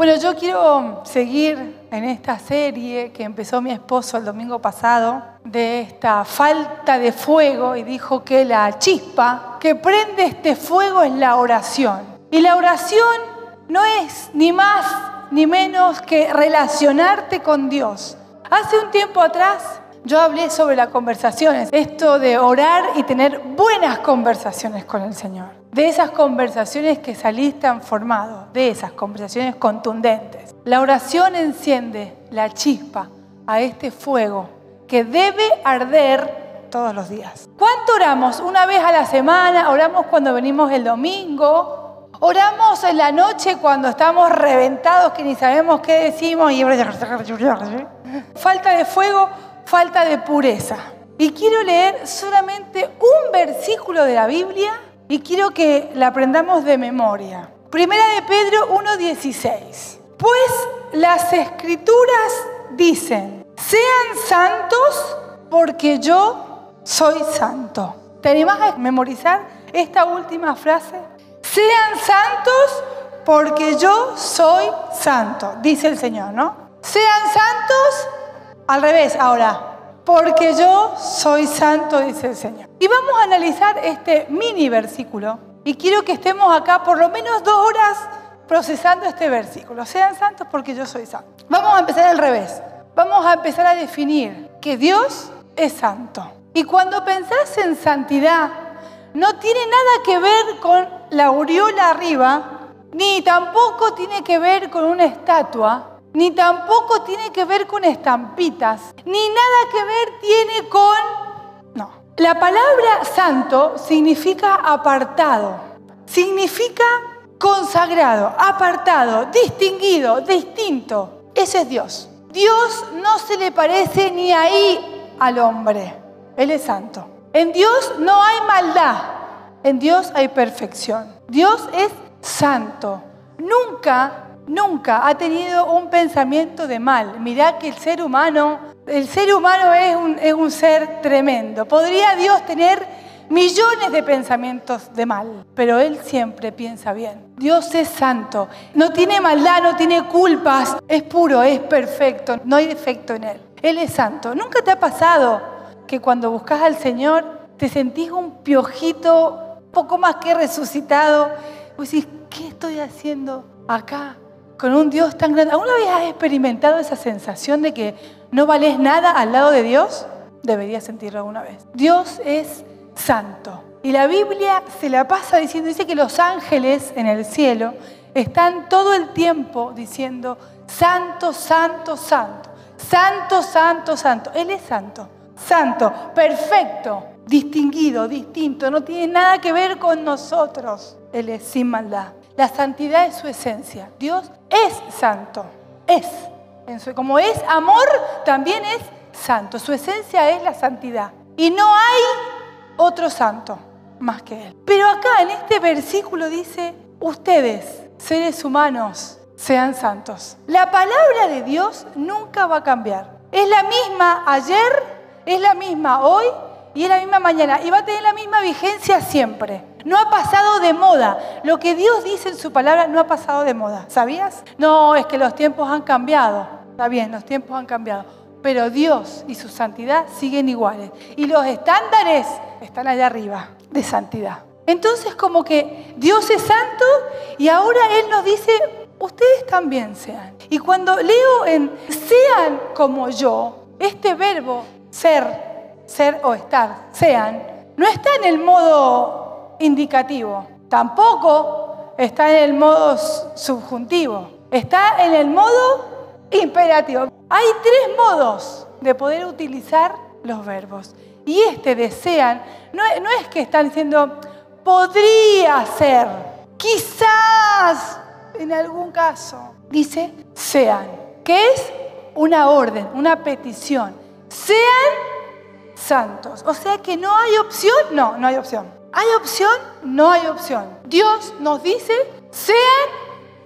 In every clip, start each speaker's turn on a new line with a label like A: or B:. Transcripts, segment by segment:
A: Bueno, yo quiero seguir en esta serie que empezó mi esposo el domingo pasado, de esta falta de fuego, y dijo que la chispa que prende este fuego es la oración. Y la oración no es ni más ni menos que relacionarte con Dios. Hace un tiempo atrás yo hablé sobre las conversaciones, esto de orar y tener buenas conversaciones con el Señor de esas conversaciones que salís transformado, de esas conversaciones contundentes. La oración enciende la chispa a este fuego que debe arder todos los días. ¿Cuánto oramos? Una vez a la semana, oramos cuando venimos el domingo, oramos en la noche cuando estamos reventados que ni sabemos qué decimos y falta de fuego, falta de pureza. Y quiero leer solamente un versículo de la Biblia y quiero que la aprendamos de memoria. Primera de Pedro 1.16. Pues las escrituras dicen, sean santos porque yo soy santo. ¿Te animás a memorizar esta última frase? Sean santos porque yo soy santo, dice el Señor, ¿no? Sean santos al revés ahora, porque yo soy santo, dice el Señor. Y vamos a analizar este mini versículo. Y quiero que estemos acá por lo menos dos horas procesando este versículo. Sean santos porque yo soy santo. Vamos a empezar al revés. Vamos a empezar a definir que Dios es santo. Y cuando pensás en santidad, no tiene nada que ver con la aureola arriba, ni tampoco tiene que ver con una estatua, ni tampoco tiene que ver con estampitas, ni nada que ver tiene con... No. La palabra santo significa apartado, significa consagrado, apartado, distinguido, distinto. Ese es Dios. Dios no se le parece ni ahí al hombre. Él es santo. En Dios no hay maldad. En Dios hay perfección. Dios es santo. Nunca nunca ha tenido un pensamiento de mal. Mirá que el ser humano, el ser humano es un, es un ser tremendo. Podría Dios tener millones de pensamientos de mal, pero Él siempre piensa bien. Dios es santo, no tiene maldad, no tiene culpas, es puro, es perfecto, no hay defecto en Él. Él es santo. ¿Nunca te ha pasado que cuando buscas al Señor te sentís un piojito poco más que resucitado? Y decís, ¿qué estoy haciendo acá? con un Dios tan grande. ¿Alguna vez has experimentado esa sensación de que no vales nada al lado de Dios? Deberías sentirlo alguna vez. Dios es santo. Y la Biblia se la pasa diciendo, dice que los ángeles en el cielo están todo el tiempo diciendo, santo, santo, santo, santo, santo, santo. Él es santo, santo, perfecto, distinguido, distinto, no tiene nada que ver con nosotros. Él es sin maldad. La santidad es su esencia. Dios es santo. Es. Como es amor, también es santo. Su esencia es la santidad. Y no hay otro santo más que Él. Pero acá en este versículo dice, ustedes, seres humanos, sean santos. La palabra de Dios nunca va a cambiar. Es la misma ayer, es la misma hoy y es la misma mañana. Y va a tener la misma vigencia siempre. No ha pasado de moda. Lo que Dios dice en su palabra no ha pasado de moda. ¿Sabías? No, es que los tiempos han cambiado. Está bien, los tiempos han cambiado. Pero Dios y su santidad siguen iguales. Y los estándares están allá arriba de santidad. Entonces como que Dios es santo y ahora Él nos dice, ustedes también sean. Y cuando leo en sean como yo, este verbo ser, ser o estar, sean, no está en el modo indicativo. Tampoco está en el modo subjuntivo. Está en el modo imperativo. Hay tres modos de poder utilizar los verbos. Y este desean, no, es que están diciendo, podría ser, quizás, en algún caso. Dice, sean, que es una orden, una petición. Sean santos. O sea que no hay opción, no, no hay opción. ¿Hay opción? No hay opción. Dios nos dice, sean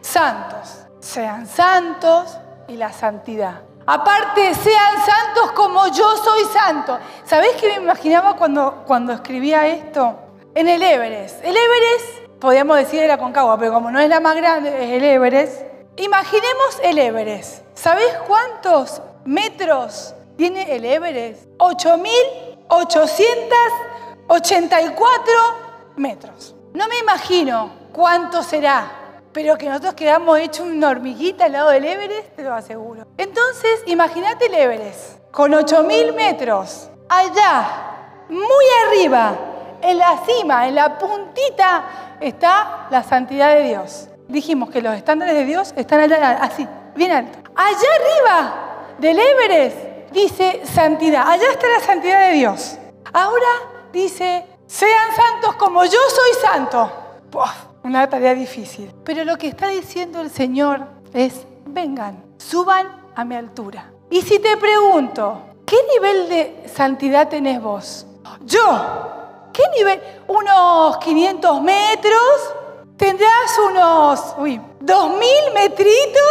A: santos. Sean santos y la santidad. Aparte, sean santos como yo soy santo. ¿Sabés qué me imaginaba cuando, cuando escribía esto? En el Everest. El Everest, podríamos decir, era Concagua, pero como no es la más grande, es el Everest. Imaginemos el Everest. ¿Sabés cuántos metros tiene el Everest? 8.884 metros. No me imagino cuánto será, pero que nosotros quedamos hechos una hormiguita al lado del Everest, te lo aseguro. Entonces, imagínate el Everest, con 8.000 metros, allá, muy arriba, en la cima, en la puntita, está la santidad de Dios. Dijimos que los estándares de Dios están allá, así, bien alto. Allá arriba del Everest dice santidad. Allá está la santidad de Dios. Ahora dice, sean santos como yo soy santo. Una tarea difícil. Pero lo que está diciendo el Señor es, vengan, suban a mi altura. Y si te pregunto, ¿qué nivel de santidad tenés vos? Yo. ¿Qué nivel? ¿Unos 500 metros? Tendrás unos, uy, dos mil metritos.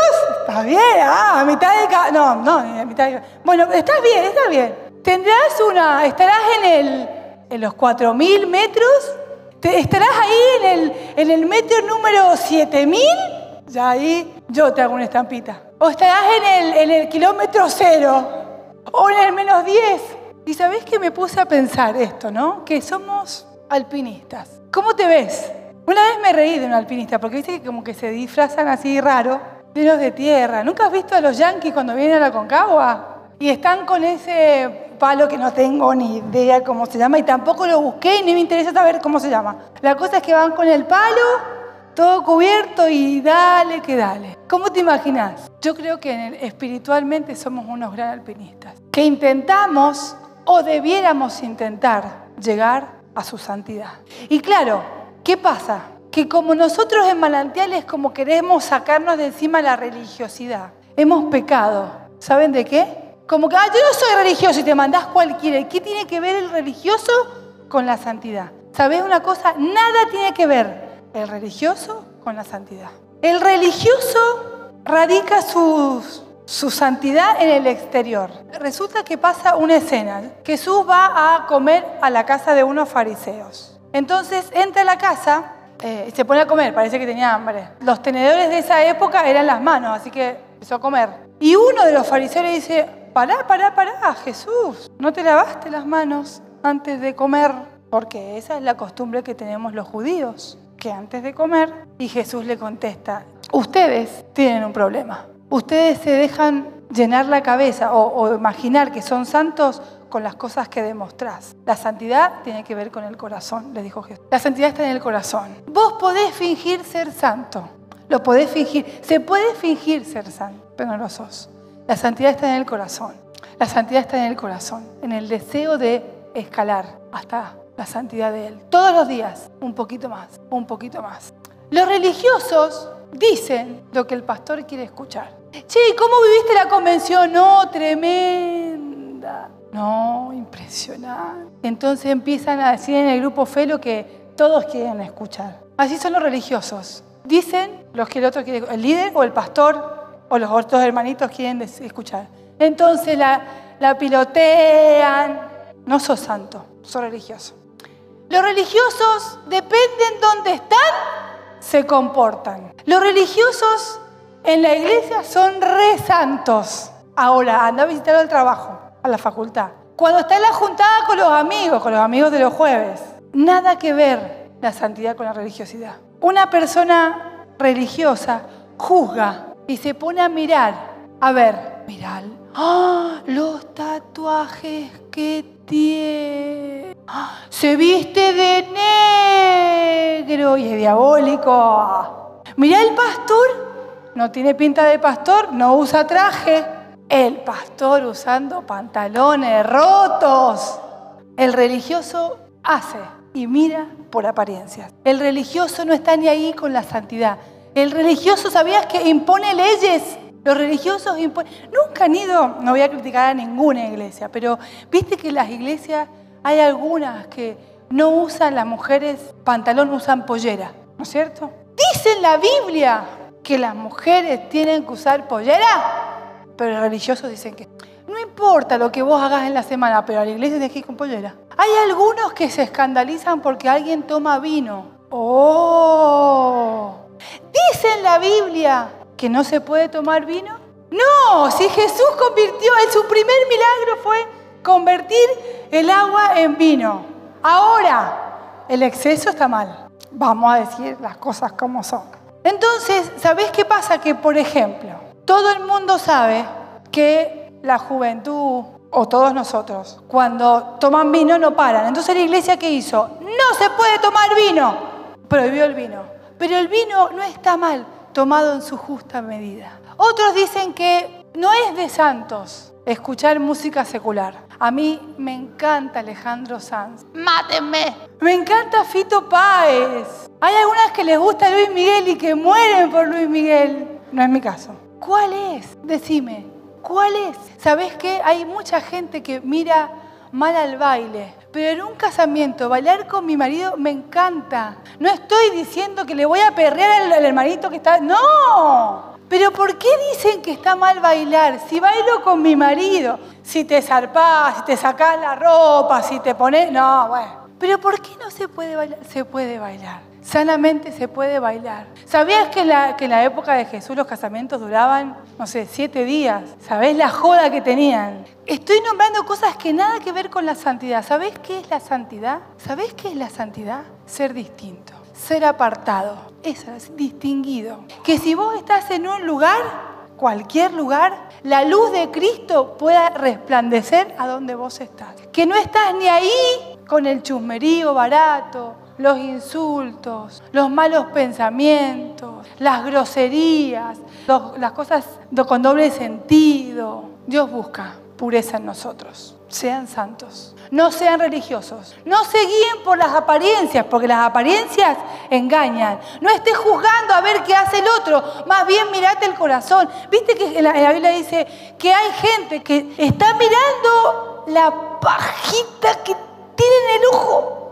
A: Está bien, ah, a mitad de No, no, a mitad de Bueno, estás bien, estás bien. Tendrás una, estarás en, el, en los cuatro mil estarás ahí en el, en el metro número siete mil. Ya ahí yo te hago una estampita. O estarás en el, en el kilómetro cero. O en el menos diez. Y sabés que me puse a pensar esto, ¿no? Que somos alpinistas. ¿Cómo te ves? Una vez me reí de un alpinista, porque viste que como que se disfrazan así raro, llenos de tierra. ¿Nunca has visto a los yanquis cuando vienen a la Concagua? Y están con ese palo que no tengo ni idea cómo se llama y tampoco lo busqué ni me interesa saber cómo se llama. La cosa es que van con el palo, todo cubierto y dale que dale. ¿Cómo te imaginas? Yo creo que espiritualmente somos unos gran alpinistas, que intentamos o debiéramos intentar llegar a su santidad. Y claro, ¿Qué pasa? Que como nosotros en manantiales como queremos sacarnos de encima la religiosidad, hemos pecado. ¿Saben de qué? Como que, ah, yo no soy religioso y te mandás cualquiera. ¿Qué tiene que ver el religioso con la santidad? ¿Sabes una cosa? Nada tiene que ver el religioso con la santidad. El religioso radica su, su santidad en el exterior. Resulta que pasa una escena. Jesús va a comer a la casa de unos fariseos. Entonces entra a la casa eh, se pone a comer, parece que tenía hambre. Los tenedores de esa época eran las manos, así que empezó a comer. Y uno de los fariseos le dice, pará, pará, pará, Jesús, ¿no te lavaste las manos antes de comer? Porque esa es la costumbre que tenemos los judíos, que antes de comer, y Jesús le contesta, ustedes tienen un problema. Ustedes se dejan llenar la cabeza o, imaginar que son santos con las cosas que demostrás. La santidad tiene que ver con el corazón, le dijo Jesús. La santidad está en el corazón. Vos podés fingir ser santo, lo podés fingir. Se puede fingir ser santo, pero no lo sos. La santidad está en el corazón. La santidad está en el corazón, en el deseo de escalar hasta la santidad de Él. Todos los días, un poquito más, un poquito más. Los religiosos dicen lo que el pastor quiere escuchar. Che, ¿cómo viviste la convención? No, tremenda. No, impresionante. Entonces empiezan a decir en el grupo Felo que todos quieren escuchar. Así son los religiosos. Dicen los que el otro quiere, el líder o el pastor o los otros hermanitos quieren escuchar. Entonces la, la pilotean. No sos santo, sos religioso. Los religiosos dependen dónde están, se comportan. Los religiosos en la iglesia son re santos. Ahora, anda a visitar al trabajo a la facultad. Cuando está en la juntada con los amigos, con los amigos de los jueves, nada que ver la santidad con la religiosidad. Una persona religiosa juzga y se pone a mirar, a ver, mirar, ¡ah! los tatuajes que tiene. Se viste de negro y es diabólico. Mira el pastor, no tiene pinta de pastor, no usa traje. El pastor usando pantalones rotos. El religioso hace y mira por apariencias. El religioso no está ni ahí con la santidad. El religioso, ¿sabías que impone leyes? Los religiosos imponen... Nunca han ido, no voy a criticar a ninguna iglesia, pero viste que las iglesias hay algunas que no usan las mujeres pantalón, usan pollera, ¿no es cierto? Dice en la Biblia que las mujeres tienen que usar pollera. Pero los religiosos dicen que no importa lo que vos hagas en la semana, pero a la iglesia tenés que ir con pollera. Hay algunos que se escandalizan porque alguien toma vino. ¡Oh! Dice en la Biblia que no se puede tomar vino? No, si Jesús convirtió, en su primer milagro fue convertir el agua en vino. Ahora, el exceso está mal. Vamos a decir las cosas como son. Entonces, ¿sabés qué pasa? Que, por ejemplo, todo el mundo sabe que la juventud o todos nosotros, cuando toman vino no paran. Entonces la iglesia ¿qué hizo? No se puede tomar vino. Prohibió el vino. Pero el vino no está mal tomado en su justa medida. Otros dicen que no es de santos escuchar música secular. A mí me encanta Alejandro Sanz. Mátenme. Me encanta Fito Páez. Hay algunas que les gusta Luis Miguel y que mueren por Luis Miguel. No es mi caso. ¿Cuál es? Decime, ¿cuál es? ¿Sabés qué? Hay mucha gente que mira mal al baile. Pero en un casamiento, bailar con mi marido me encanta. No estoy diciendo que le voy a perrear al, hermanito que está... No. Pero ¿por qué dicen que está mal bailar? Si bailo con mi marido, si te zarpás, si te sacás la ropa, si te pones... No, bueno. Pero ¿por qué no se puede bailar? Se puede bailar. Sanamente se puede bailar. ¿Sabías que en, la, época de Jesús los casamientos duraban, no sé, siete días? ¿Sabés la joda que tenían? Estoy nombrando cosas que nada que ver con la santidad. ¿Sabés qué es la santidad? ¿Sabés qué es la santidad? Ser distinto, ser apartado, eso es distinguido. Que si vos estás en un lugar, cualquier lugar, la luz de Cristo pueda resplandecer a donde vos estás. Que no estás ni ahí con el chusmerío barato, los insultos, los malos pensamientos, las groserías, las cosas con doble sentido. Dios busca pureza en nosotros. Sean santos. No sean religiosos. No se guíen por las apariencias, porque las apariencias engañan. No estés juzgando a ver qué hace el otro. Más bien mirate el corazón. Viste que en la, la Biblia dice que hay gente que está mirando la pajita que tiene en el ojo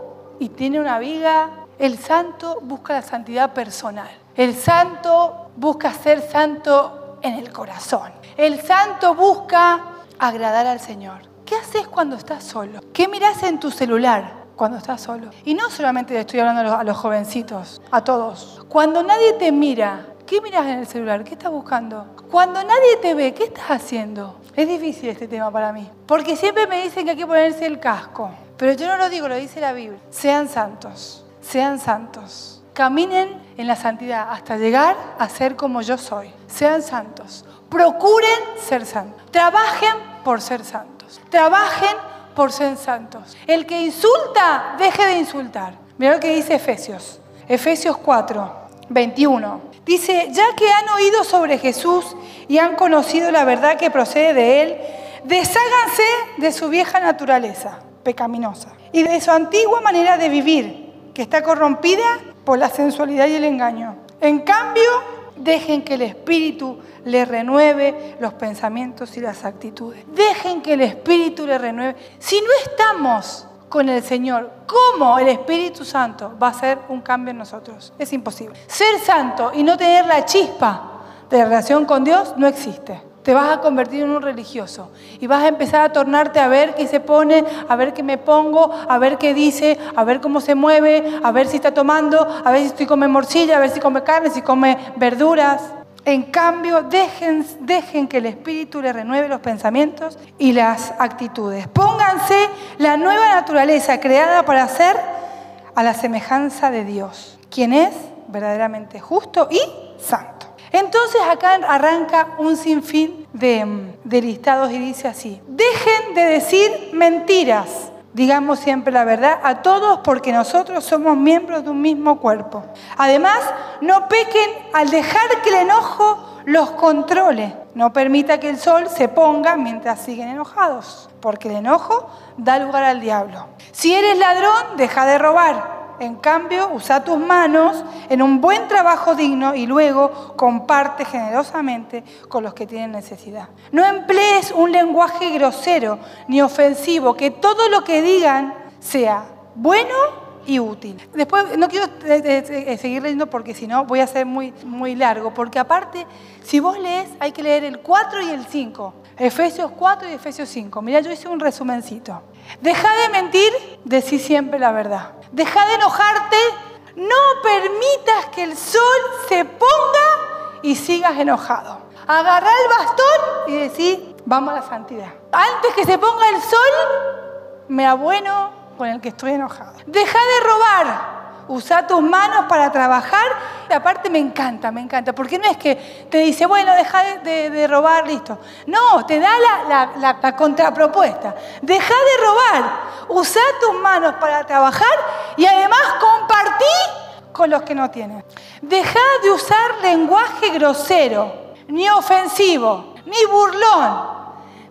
A: y tiene una viga. El santo busca la santidad personal. El santo busca ser santo en el corazón. El santo busca agradar al Señor. ¿Qué haces cuando estás solo? ¿Qué miras en tu celular cuando estás solo? Y no solamente estoy hablando a los, jovencitos, a todos. Cuando nadie te mira, ¿qué miras en el celular? ¿Qué estás buscando? Cuando nadie te ve, ¿qué estás haciendo? Es difícil este tema para mí. Porque siempre me dicen que hay que ponerse el casco. Pero yo no lo digo, lo dice la Biblia. Sean santos, sean santos. Caminen en la santidad hasta llegar a ser como yo soy. Sean santos. Procuren ser santos. Trabajen por ser santos. Trabajen por ser santos. El que insulta, deje de insultar. Mira lo que dice Efesios. Efesios 4, 21. Dice, ya que han oído sobre Jesús y han conocido la verdad que procede de él, desháganse de su vieja naturaleza pecaminosa y de su antigua manera de vivir, que está corrompida por la sensualidad y el engaño. En cambio, dejen que el Espíritu le renueve los pensamientos y las actitudes. Dejen que el Espíritu le renueve. Si no estamos con el Señor, ¿cómo el Espíritu Santo va a hacer un cambio en nosotros? Es imposible. Ser santo y no tener la chispa de relación con Dios no existe te vas a convertir en un religioso y vas a empezar a tornarte a ver qué se pone, a ver qué me pongo, a ver qué dice, a ver cómo se mueve, a ver si está tomando, a ver si come morcilla, a ver si come carne, si come verduras. En cambio, dejen, dejen que el Espíritu le renueve los pensamientos y las actitudes. Pónganse la nueva naturaleza creada para ser a la semejanza de Dios, quien es verdaderamente justo y santo. Entonces acá arranca un sinfín de, de listados y dice así, dejen de decir mentiras. Digamos siempre la verdad a todos porque nosotros somos miembros de un mismo cuerpo. Además, no pequen al dejar que el enojo los controle. No permita que el sol se ponga mientras siguen enojados, porque el enojo da lugar al diablo. Si eres ladrón, deja de robar. En cambio, usa tus manos en un buen trabajo digno y luego comparte generosamente con los que tienen necesidad. No emplees un lenguaje grosero ni ofensivo, que todo lo que digan sea bueno y útil. Después, no quiero eh, eh, eh, seguir leyendo porque si no voy a ser muy, muy largo, porque aparte, si vos lees, hay que leer el 4 y el 5. Efesios 4 y Efesios 5. Mira, yo hice un resumencito. Deja de mentir, decir siempre la verdad. Deja de enojarte, no permitas que el sol se ponga y sigas enojado. Agarrá el bastón y decir, vamos a la santidad. Antes que se ponga el sol, me abueno con el que estoy enojado. Deja de robar. Usa tus manos para trabajar. Y aparte me encanta, me encanta. Porque no es que te dice, bueno, deja de, robar, listo. No, te da la, la contrapropuesta. Deja de robar. Usa tus manos para trabajar y además compartí con los que no tienen. Deja de usar lenguaje grosero, ni ofensivo, ni burlón,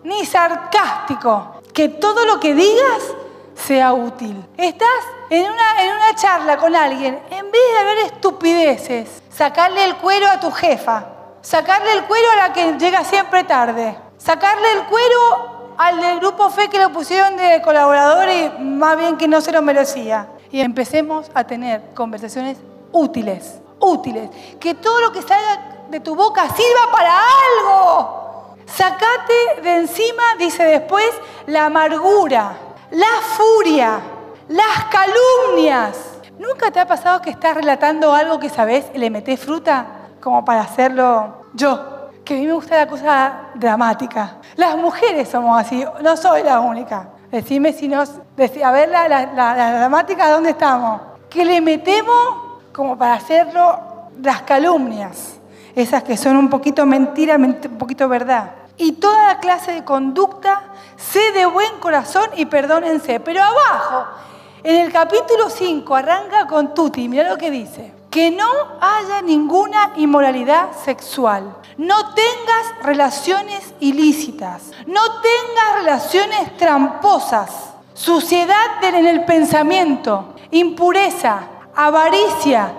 A: ni sarcástico. Que todo lo que digas sea útil. Estás en una, en una charla con alguien, en vez de haber estupideces, sacarle el cuero a tu jefa, sacarle el cuero a la que llega siempre tarde, sacarle el cuero al del grupo FE que lo pusieron de colaborador y más bien que no se lo merecía. Y empecemos a tener conversaciones útiles, útiles. Que todo lo que salga de tu boca sirva para algo. Sacate de encima, dice después, la amargura, la furia, las calumnias. ¿Nunca te ha pasado que estás relatando algo que sabes y le metes fruta como para hacerlo yo? Que a mí me gusta la cosa dramática. Las mujeres somos así, no soy la única. Decime si nos... a ver la, la dramática, ¿dónde estamos? Que le metemos como para hacerlo las calumnias, esas que son un poquito mentira, un poquito verdad y toda clase de conducta, sé de buen corazón y perdónense. Pero abajo, en el capítulo 5, arranca con Tuti, mira lo que dice. Que no haya ninguna inmoralidad sexual. No tengas relaciones ilícitas. No tengas relaciones tramposas. Suciedad en el pensamiento. Impureza. Avaricia.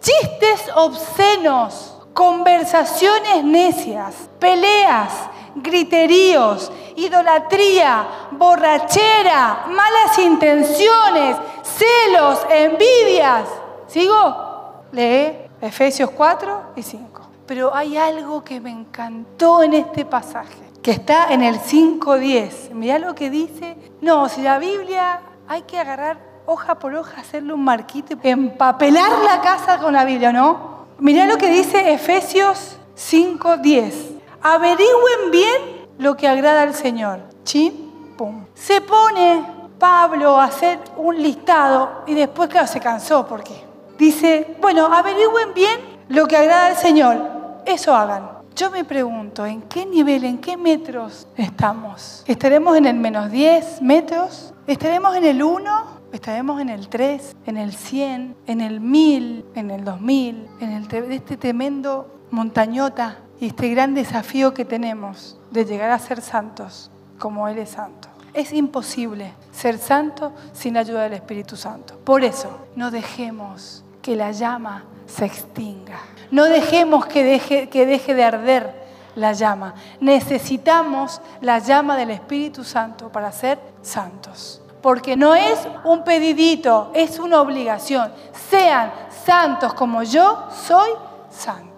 A: Chistes obscenos conversaciones necias, peleas, griteríos, idolatría, borrachera, malas intenciones, celos, envidias. ¿Sigo? Lee Efesios 4 y 5. Pero hay algo que me encantó en este pasaje, que está en el 5.10. Mirá lo que dice. No, si la Biblia hay que agarrar hoja por hoja, hacerle un marquito, empapelar la casa con la Biblia, ¿no? Mirá lo que dice Efesios 5:10. Averigüen bien lo que agrada al Señor. Chin, pum. Se pone Pablo a hacer un listado y después, claro, se cansó porque dice, bueno, averigüen bien lo que agrada al Señor. Eso hagan. Yo me pregunto, ¿en qué nivel, en qué metros estamos? ¿Estaremos en el menos 10 metros? ¿Estaremos en el 1? Estaremos en el 3, en el 100, en el 1000, en el 2000, en el, este tremendo montañota y este gran desafío que tenemos de llegar a ser santos como Él es santo. Es imposible ser santo sin ayuda del Espíritu Santo. Por eso, no dejemos que la llama se extinga. No dejemos que deje, que deje de arder la llama. Necesitamos la llama del Espíritu Santo para ser santos porque no es un pedidito, es una obligación. Sean santos como yo soy santo.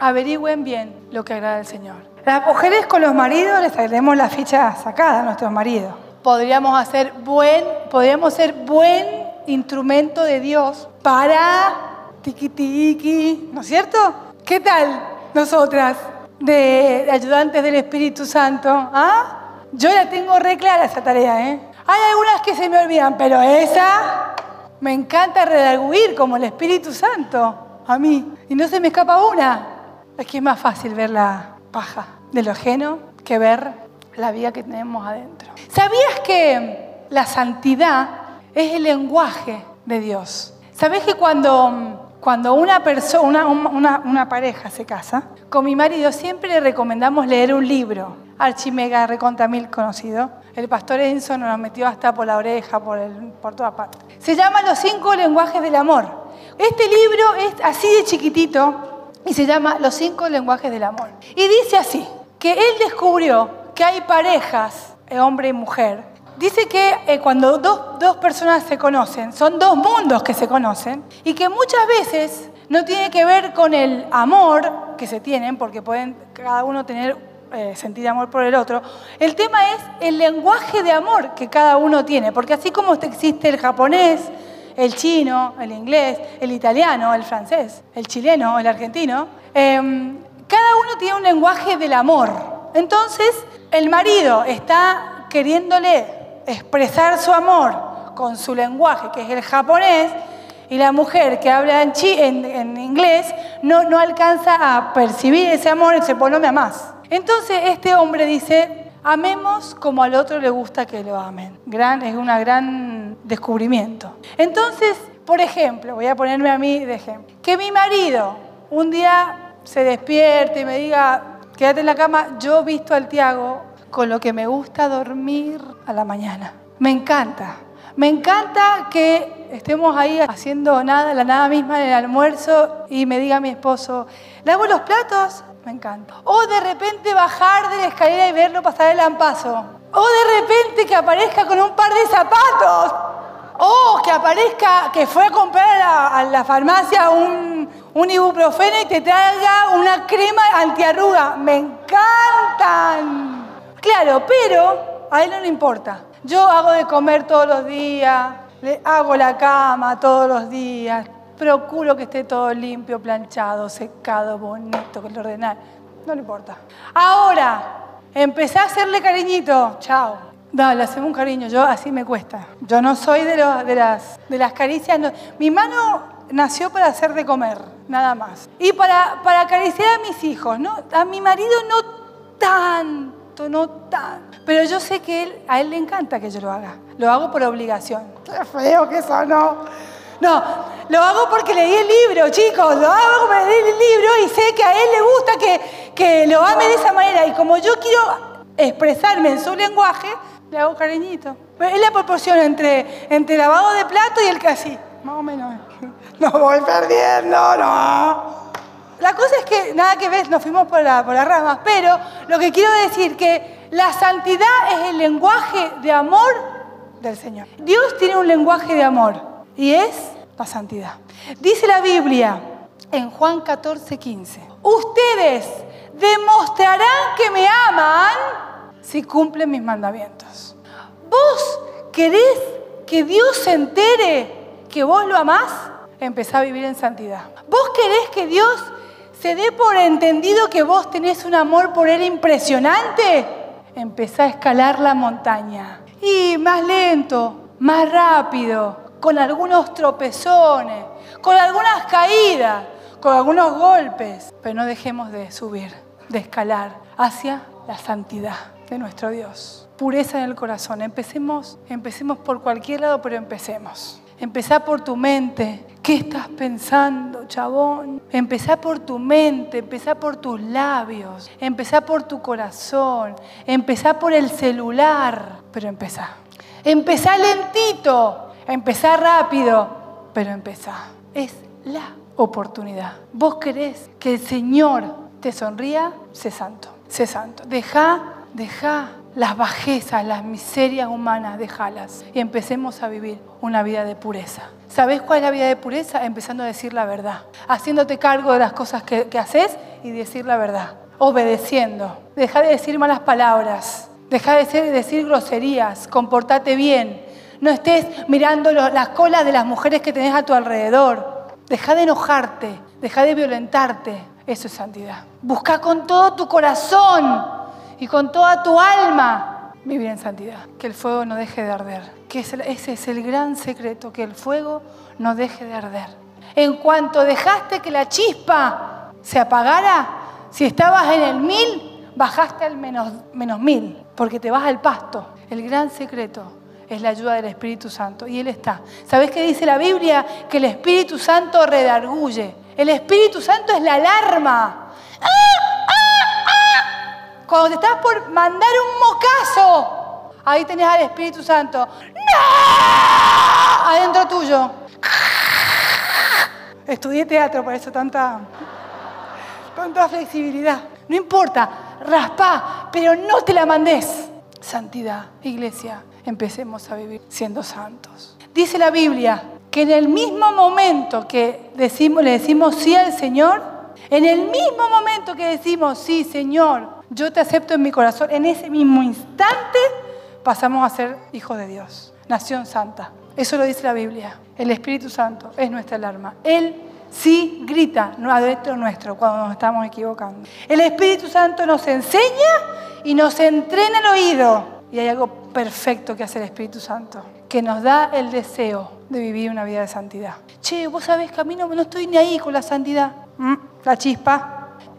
A: Averigüen bien lo que agrada al Señor. Las mujeres con los maridos les traeremos la ficha sacada a nuestros maridos. Podríamos hacer buen, podríamos ser buen instrumento de Dios para tiki tiki, ¿no es cierto? ¿Qué tal nosotras de ayudantes del Espíritu Santo? ¿Ah? Yo la tengo re clara esa tarea, ¿eh? Hay algunas que se me olvidan, pero esa me encanta redarguir como el Espíritu Santo a mí. Y no se me escapa una. Es que es más fácil ver la paja de lo ajeno que ver la vida que tenemos adentro. ¿Sabías que la santidad es el lenguaje de Dios? ¿Sabés que cuando, cuando una, una, una pareja se casa, con mi marido siempre le recomendamos leer un libro, archimega recontra mil conocido, el pastor Enzo nos metió hasta por la oreja, por, el, por toda parte. Se llama Los cinco lenguajes del amor. Este libro es así de chiquitito y se llama Los cinco lenguajes del amor. Y dice así, que él descubrió que hay parejas, eh, hombre y mujer. Dice que eh, cuando dos, dos personas se conocen, son dos mundos que se conocen, y que muchas veces no tiene que ver con el amor que se tienen, porque pueden cada uno tener eh, sentir amor por el otro. El tema es el lenguaje de amor que cada uno tiene, porque así como existe el japonés, el chino, el inglés, el italiano, el francés, el chileno, el argentino, em, Cada uno tiene un lenguaje del amor. Entonces, el marido está queriéndole expresar su amor con su lenguaje, que es el japonés, y la mujer que habla en, en, inglés no, no alcanza a percibir ese amor y se pone, no me amás. Entonces este hombre dice, amemos como al otro le gusta que lo amen. Gran, es un gran descubrimiento. Entonces, por ejemplo, voy a ponerme a mí de ejemplo, que mi marido un día se despierte y me diga, quédate en la cama, yo visto al Tiago con lo que me gusta dormir a la mañana. Me encanta. Me encanta que estemos ahí haciendo nada, la nada misma en el almuerzo y me diga mi esposo, ¿lavo los platos? Me encanta. O de repente bajar de la escalera y verlo pasar el lampazo. O de repente que aparezca con un par de zapatos. O que aparezca que fue a comprar a la, farmacia un, un ibuprofeno y te traiga una crema antiarruga. Me encantan. Claro, pero a él no le importa. Yo hago de comer todos los días, le hago la cama todos los días, procuro que esté todo limpio, planchado, secado, bonito, que lo ordenar. No le importa. Ahora, empecé a hacerle cariñito. Chao. No, le hacemos un cariño. Yo así me cuesta. Yo no soy de, de, las, de las caricias. Mi mano nació para hacer de comer, nada más. Y para, para acariciar a mis hijos, ¿no? A mi marido no tan no tan. Pero yo sé que él, a él le encanta que yo lo haga. Lo hago por obligación. Qué feo que eso, no. Lo hago porque leí el libro, chicos. Lo hago porque leí el libro y sé que a él le gusta que, que lo ame de esa manera. Y como yo quiero expresarme en su lenguaje, le hago cariñito. Es la proporción entre, entre lavado de plato y el que así. Más o menos. No voy perdiendo, no. La cosa es que, nada que ver, nos fuimos por, la, por las ramas, pero lo que quiero decir que la santidad es el lenguaje de amor del Señor. Dios tiene un lenguaje de amor y es la santidad. Dice la Biblia en Juan 14, 15, ustedes demostrarán que me aman si cumplen mis mandamientos. ¿Vos querés que Dios se entere que vos lo amás? Empezá a vivir en santidad. ¿Vos querés que Dios se dé por entendido que vos tenés un amor por Él impresionante, empezá a escalar la montaña. Y más lento, más rápido, con algunos tropezones, con algunas caídas, con algunos golpes. Pero no dejemos de subir, de escalar hacia la santidad de nuestro Dios. Pureza en el corazón. Empecemos, empecemos por cualquier lado, pero empecemos. Empezá por tu mente. ¿Qué estás pensando, chabón? Empezá por tu mente, empezá por tus labios, empezá por tu corazón, empezá por el celular, pero empezá. Empezá lentito, empezá rápido, pero empezá. Es la oportunidad. Vos querés que el Señor te sonría, sé santo, sé santo. Deja, deja las bajezas, las miserias humanas, déjalas y empecemos a vivir una vida de pureza. ¿Sabes cuál es la vida de pureza? Empezando a decir la verdad, haciéndote cargo de las cosas que, haces y decir la verdad, obedeciendo. Deja de decir malas palabras, deja de decir, groserías, comportate bien. No estés mirando las colas de las mujeres que tenés a tu alrededor. Deja de enojarte, deja de violentarte. Eso es santidad. Busca con todo tu corazón y con toda tu alma vivir en santidad. Que el fuego no deje de arder. Que ese es el gran secreto, que el fuego no deje de arder. En cuanto dejaste que la chispa se apagara, si estabas en el mil, bajaste al menos, menos mil, porque te vas al pasto. El gran secreto es la ayuda del Espíritu Santo y Él está. ¿Sabes qué dice la Biblia? Que el Espíritu Santo redarguye. El Espíritu Santo es la alarma. Cuando te estás por mandar un mocazo, ahí tenés al Espíritu Santo. ¡No! Adentro tuyo. Estudié teatro, por eso tanta, tanta flexibilidad. No importa, raspa, pero no te la mandes. Santidad, iglesia, empecemos a vivir siendo santos. Dice la Biblia que en el mismo momento que decimos, le decimos sí al Señor, en el mismo momento que decimos sí, Señor, yo te acepto en mi corazón, en ese mismo instante pasamos a ser hijos de Dios, nación santa. Eso lo dice la Biblia. El Espíritu Santo es nuestra alarma. Él sí grita adentro nuestro cuando nos estamos equivocando. El Espíritu Santo nos enseña y nos entrena el oído. Y hay algo perfecto que hace el Espíritu Santo, que nos da el deseo de vivir una vida de santidad. Che, vos sabés que a mí no, estoy ni ahí con la santidad. Mm, la chispa.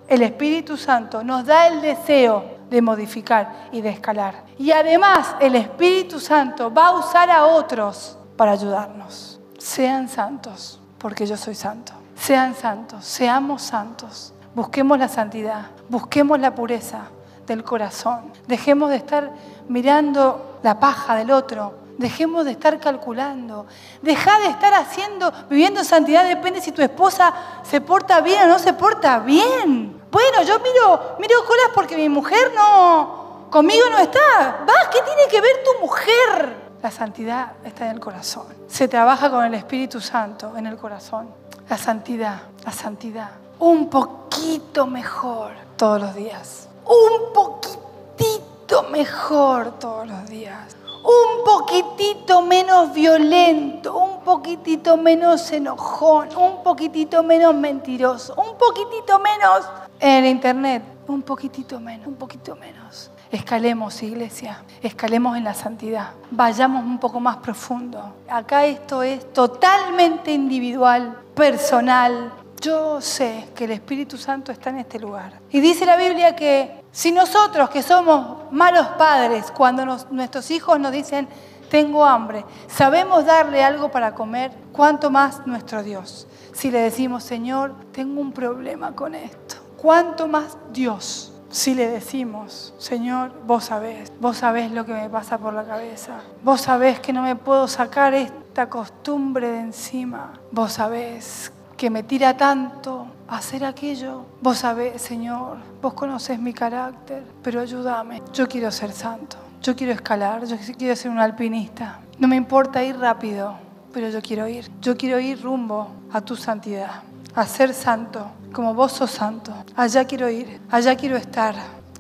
A: El Espíritu Santo nos da el deseo de modificar y de escalar. Y además el Espíritu Santo va a usar a otros para ayudarnos. Sean santos, porque yo soy santo. Sean santos, seamos santos. Busquemos la santidad, busquemos la pureza del corazón. Dejemos de estar mirando la paja del otro. Dejemos de estar calculando. Deja de estar haciendo, viviendo santidad. Depende si tu esposa se porta bien o no se porta bien. Bueno, yo miro, miro colas porque mi mujer no, conmigo no está. Vas, ¿qué tiene que ver tu mujer? La santidad está en el corazón. Se trabaja con el Espíritu Santo en el corazón. La santidad, la santidad. Un poquito mejor todos los días. Un poquitito mejor todos los días. Un poquitito menos violento, un poquitito menos enojón, un poquitito menos mentiroso, un poquitito menos en internet, un poquitito menos, un menos. Escalemos, iglesia, escalemos en la santidad, vayamos un poco más profundo. Acá esto es totalmente individual, personal. Yo sé que el Espíritu Santo está en este lugar. Y dice la Biblia que si nosotros que somos malos padres, cuando nuestros hijos nos dicen, tengo hambre, sabemos darle algo para comer, ¿cuánto más nuestro Dios? Si le decimos, Señor, tengo un problema con esto ¿Cuánto más Dios si le decimos, Señor, vos sabés, vos sabés lo que me pasa por la cabeza, vos sabés que no me puedo sacar esta costumbre de encima, vos sabés que me tira tanto a hacer aquello, vos sabés, Señor, vos conoces mi carácter, pero ayúdame, yo quiero ser santo, yo quiero escalar, yo quiero ser un alpinista, no me importa ir rápido, pero yo quiero ir, yo quiero ir rumbo a tu santidad a ser santo, como vos sos santo. Allá quiero ir, allá quiero estar,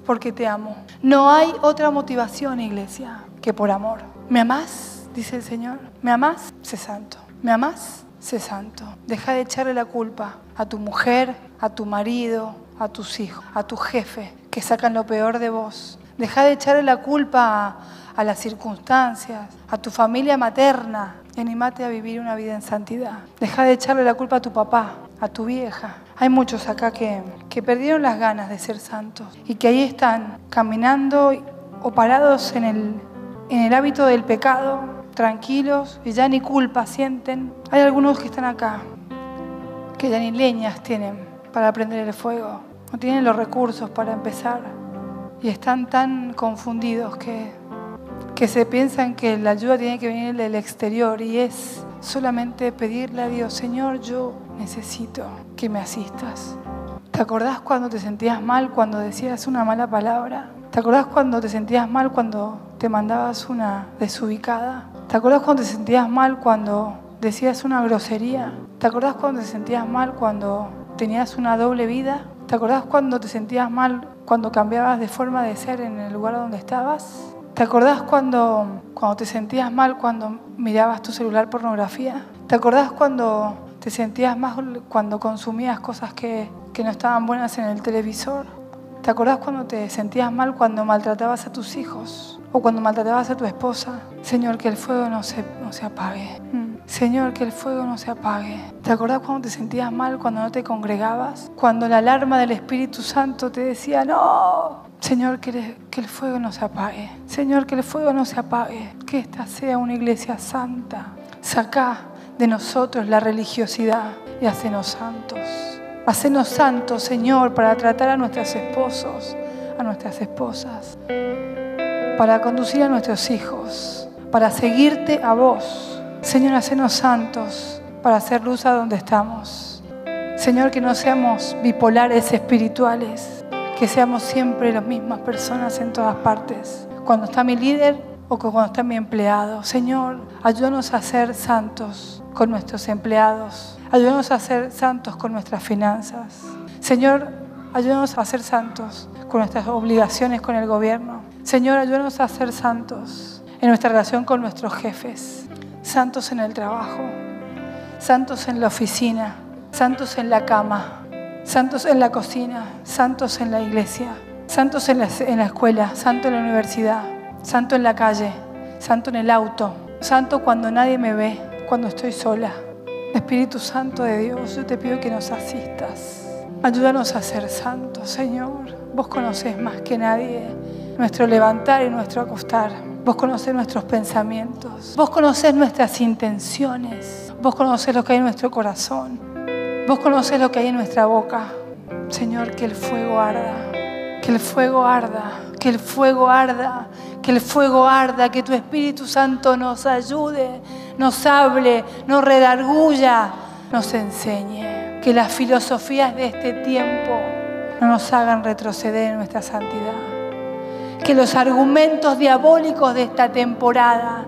A: porque te amo. No hay otra motivación, iglesia, que por amor. ¿Me amás? Dice el Señor. ¿Me amás? Sé santo. ¿Me amás? Sé santo. Deja de echarle la culpa a tu mujer, a tu marido, a tus hijos, a tu jefe, que sacan lo peor de vos. Deja de echarle la culpa a, las circunstancias, a tu familia materna, animate a vivir una vida en santidad. Deja de echarle la culpa a tu papá, a tu vieja. Hay muchos acá que, que perdieron las ganas de ser santos y que ahí están caminando o parados en el, en el hábito del pecado, tranquilos y ya ni culpa sienten. Hay algunos que están acá que ya ni leñas tienen para prender el fuego, no tienen los recursos para empezar y están tan confundidos que, que se piensan que la ayuda tiene que venir del exterior y es solamente pedirle a Dios, Señor, yo necesito que me asistas. ¿Te acordás cuando te sentías mal cuando decías una mala palabra? ¿Te acordás cuando te sentías mal cuando te mandabas una desubicada? ¿Te acordás cuando te sentías mal cuando decías una grosería? ¿Te acordás cuando te sentías mal cuando tenías una doble vida? ¿Te acordás cuando te sentías mal cuando cambiabas de forma de ser en el lugar donde estabas? ¿Te acordás cuando, cuando te sentías mal cuando mirabas tu celular pornografía? ¿Te acordás cuando te sentías mal cuando consumías cosas que, que no estaban buenas en el televisor? ¿Te acordás cuando te sentías mal cuando maltratabas a tus hijos o cuando maltratabas a tu esposa? Señor, que el fuego no se, no se apague. Mm. Señor, que el fuego no se apague. ¿Te acordás cuando te sentías mal cuando no te congregabas? Cuando la alarma del Espíritu Santo te decía, no, Señor, que, el fuego no se apague. Señor, que el fuego no se apague. Que esta sea una iglesia santa. Saca de nosotros la religiosidad y hacenos santos. Hacenos santos, Señor, para tratar a nuestros esposos, a nuestras esposas, para conducir a nuestros hijos, para seguirte a vos. Señor, hacenos santos para hacer luz a donde estamos. Señor, que no seamos bipolares espirituales que seamos siempre las mismas personas en todas partes. Cuando está mi líder o cuando está mi empleado. Señor, ayúdanos a ser santos con nuestros empleados. Ayúdanos a ser santos con nuestras finanzas. Señor, ayúdanos a ser santos con nuestras obligaciones con el gobierno. Señor, ayúdanos a ser santos en nuestra relación con nuestros jefes. Santos en el trabajo. Santos en la oficina. santos en la cama, santos en la cocina, santos en la iglesia, santos en la, en la escuela, santo en la universidad, santo en la calle, santo en el auto, santo cuando nadie me ve, cuando estoy sola. Espíritu Santo de Dios, yo te pido que nos asistas. Ayúdanos a ser santos, Señor. Vos conocés más que nadie nuestro levantar y nuestro acostar. Vos conocés nuestros pensamientos. Vos conocés nuestras intenciones. Vos conocés lo que hay en nuestro corazón. Vos conocés lo que hay en nuestra boca. Señor, que el fuego arda. Que el fuego arda. Que el fuego arda. Que el fuego arda. Que tu Espíritu Santo nos ayude, nos hable, nos redarguya, nos enseñe. Que las filosofías de este tiempo no nos hagan retroceder en nuestra santidad. Que los argumentos diabólicos de esta temporada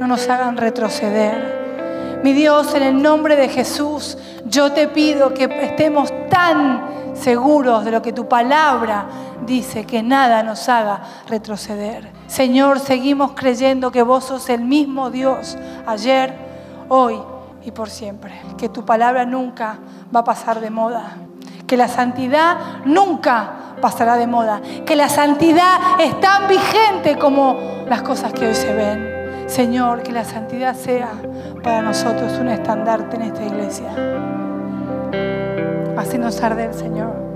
A: no nos hagan retroceder. Mi Dios, en el nombre de Jesús, yo te pido que estemos tan seguros de lo que tu palabra dice, que nada nos haga retroceder. Señor, seguimos creyendo que vos sos el mismo Dios ayer, hoy y por siempre. Que tu palabra nunca va a pasar de moda que la santidad nunca pasará de moda, que la santidad es tan vigente como las cosas que hoy se ven. Señor, que la santidad sea para nosotros un estandarte en esta iglesia. Así nos arde el Señor.